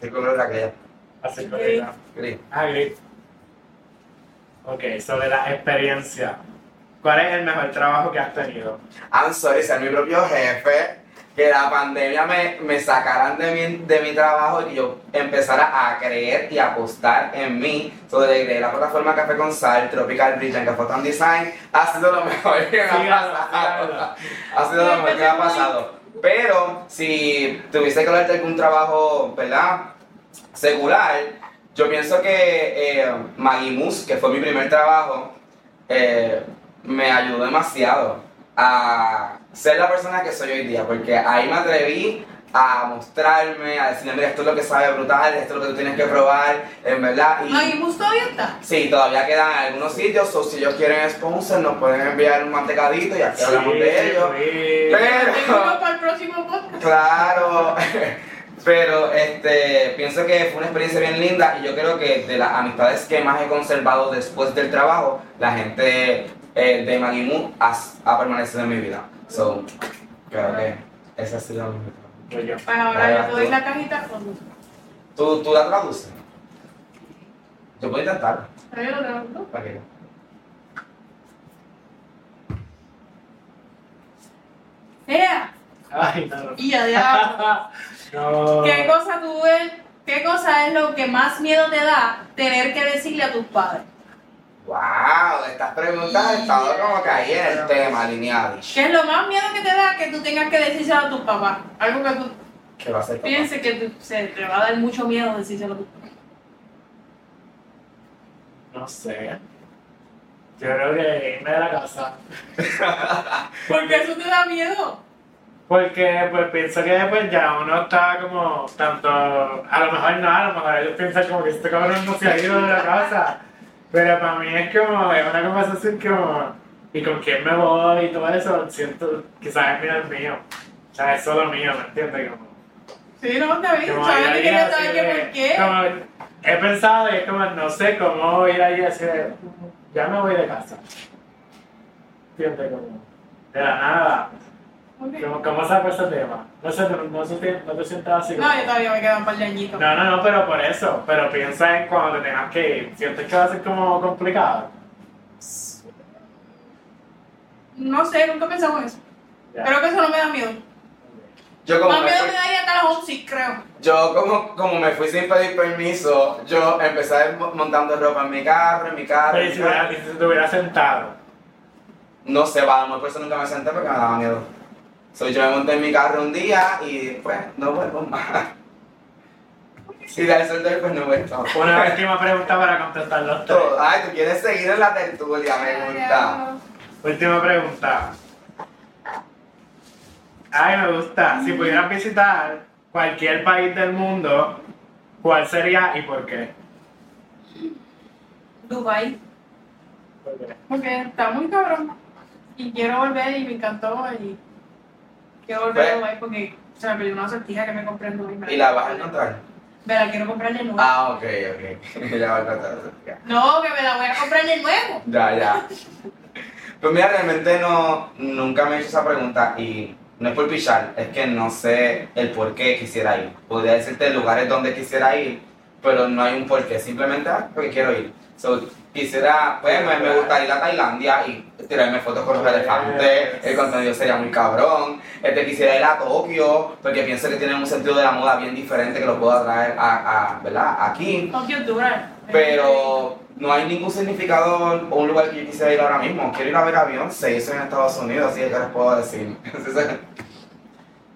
¿Qué color es aquella? Así Gris. Ah, gris. Ok, sobre la experiencia. ¿Cuál es el mejor trabajo que has tenido? I'm sorry, ser mi propio jefe. Que la pandemia me, me sacaran de mi, de mi trabajo y que yo empezara a creer y apostar en mí. Sobre la plataforma Café con Sal, Tropical Bridge and Café Town Design ha sido lo mejor que me ha pasado. sígalo. Ha sido lo mejor que me ha pasado. Pero si tuviese que hablar de algún trabajo, ¿verdad? Secular, yo pienso que eh, Magimus, que fue mi primer trabajo, eh, me ayudó demasiado a ser la persona que soy hoy día, porque ahí me atreví a mostrarme, a decirle, mira, esto es lo que sabe brutal, esto es lo que tú tienes que probar, en verdad. Y, Ay, ¿Mus todavía está? Sí, todavía quedan algunos sitios, o si ellos quieren sponsor, nos pueden enviar un mantecadito y aquí hablamos de ellos. sí. Pero- para el próximo podcast. Claro, pero este, pienso que fue una experiencia bien linda y yo creo que de las amistades que más he conservado después del trabajo, la gente eh, de Magimu ha, ha permanecido en mi vida. So, creo que esa ha sido mi Pues yo. Pues ahora yo te doy la cajita con. ¿Tú, ¿Tú la traduces? Yo puedo intentar. Pero yo lo tengo tú. ¿Para qué? ¡Ea! Ay, no. Y ya diablo. No. ¿Qué cosa tú ves? ¿Qué cosa es lo que más miedo te da tener que decirle a tus padres? Wow, estas preguntas han estado como que ahí en el tema, alineado. ¿Qué es lo más miedo que te da que tú tengas que decírselo a tu papá? Algo que tú ¿Qué va a ser papá? pienses que se te va a dar mucho miedo decírselo a tu papá. No sé. Yo creo que irme de la casa. Porque eso te da miedo. Porque pues pienso que pues ya uno está como tanto, a lo mejor no, a lo mejor ellos piensan como que este cabrón no se ha ido de la casa. Pero para mí es como, es una conversación como, ¿y con quién me voy? Y todo eso, siento, quizás es mío mío. O sea, es solo mío, ¿me entiendes? Como, Sí, no, David, ¿sabes que quería saber que por qué? como, he pensado y es como, no sé cómo ir ahí así de, ya me voy de casa. ¿Entiendes? Como, de la nada. ¿Cómo, cómo saco ese tema? No sé, no, no, se te- no te sientas así. No, yo todavía me quedan un par de añitos. no, no, no, pero por eso. Pero piensa en cuando te tengas que ir. ¿Sientes que va a ser como complicado? No sé, nunca he pensado en eso. Ya. Creo que eso no me da miedo. Yo como, Más me miedo fui, me daría hasta las 11, creo. yo como, como me fui sin pedir permiso, yo empecé montando ropa en mi carro, en mi carro. Pero en ¿y mi si, carro. hubiera- y si te hubiera sentado. No sé, va, a lo mejor por eso nunca me senté porque me daba miedo. So, yo me monté en mi carro un día y pues no vuelvo más. Si da el sol de hoy, pues no vuelvo. Una última pregunta para contestar los tres. Todo. Ay, tú quieres seguir en la tertulia, me gusta. Última pregunta. Ay, me gusta. Si pudieras visitar cualquier país del mundo, ¿cuál sería y por qué? Dubai. ¿Por qué? Porque está muy cabrón. Y quiero volver y me encantó. Y quiero volver a. Dubai porque se me perdió una sortija que me compré en Dubai. ¿Y la vas a encontrar? Me la quiero comprar de nuevo. Ah, ok, ok. ya va a encontrar. ya. No, que me la voy a comprar de nuevo. Ya, ya. Pues mira, realmente no, nunca me he hecho esa pregunta y no es por pichar, es que no sé el por qué quisiera ir. Podría decirte lugares donde quisiera ir, pero no hay un por qué, simplemente ah, porque quiero ir. So, quisiera, pues me, me gustaría ir a Tailandia y tirarme fotos con los elefantes, el contenido sería muy cabrón. Este, quisiera ir a Tokio, porque pienso que tienen un sentido de la moda bien diferente que lo puedo traer a, a, ¿verdad? aquí. Tokio dura. Pero no hay ningún significado o un lugar que yo quisiera ir ahora mismo. Quiero ir a ver a Beyoncé, eso en Estados Unidos, así que ¿qué les puedo decir.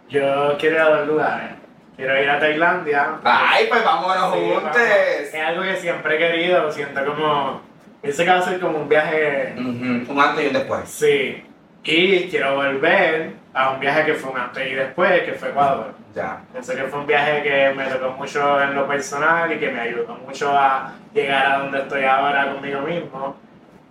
Yo quiero ir a dos lugares. Quiero ir a Tailandia. Ay, pues vámonos Sí, juntos. vamos. Es algo que siempre he querido. Siento como. Ese que va a ser como un viaje. Ujú, Un antes y un después. Sí. Y quiero volver a un viaje que fue un antes y después, que fue Ecuador. Ya. Pienso que fue un viaje que me tocó mucho en lo personal y que me ayudó mucho a llegar a donde estoy ahora conmigo mismo.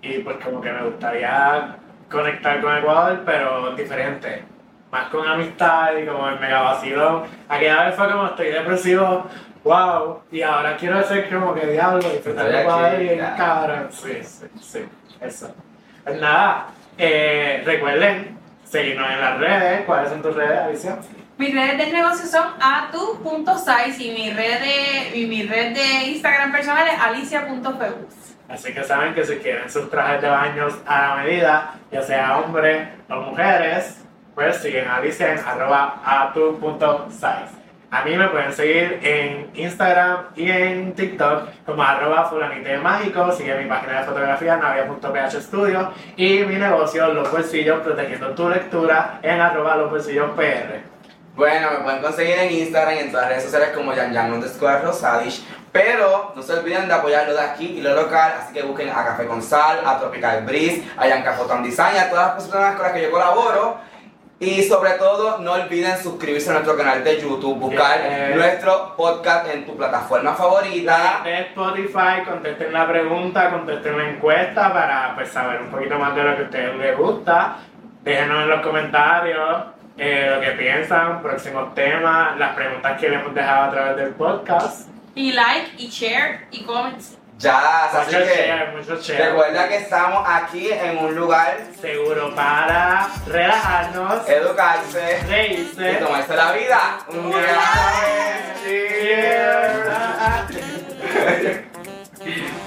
Y pues como que me gustaría conectar con Ecuador, pero diferente. Más con amistad y como el mega vacilón. Aquella vez fue como estoy depresivo, wow. Y ahora quiero hacer como que diablo, disfrutar de Estoy Ecuador aquí, y bien ya. cabrón. Sí, sí, sí. Eso. Pues nada, eh, recuerden seguirnos en las redes. ¿Cuáles son tus redes, Alicia? Mis redes de negocio son atu.size y mi red de, y mi red de Instagram personal es alicia.febus. Así que saben que si quieren sus trajes de baños a la medida, ya sea hombres o mujeres, pues siguen a Alicia en arroba atu.size. A mí me pueden seguir en Instagram y en TikTok como arroba mágico. Sigue mi página de fotografía navia.phstudio y mi negocio Los Bolsillos Protegiendo tu Lectura en arroba los bolsillos PR. Bueno, me pueden conseguir en Instagram y en todas las redes sociales como Yan underscore Rosadish. Pero no se olviden de apoyar lo de aquí y lo local, así que busquen a Café con Sal, a Tropical Breeze, a Yanka Photon Design, a todas las personas con las que yo colaboro. Y sobre todo, no olviden suscribirse a nuestro canal de YouTube, buscar Yes. nuestro podcast en tu plataforma favorita. de Spotify, contesten la pregunta, contesten la encuesta para pues, saber un poquito más de lo que a ustedes les gusta. Déjenos en los comentarios eh, lo que piensan, próximos temas, las preguntas que le hemos dejado a través del podcast. Y like, y share, y comments. Ya, mucho así share, que mucho recuerda que estamos aquí en un lugar seguro para relajarnos, educarse, reírse y tomarse la vida. Un día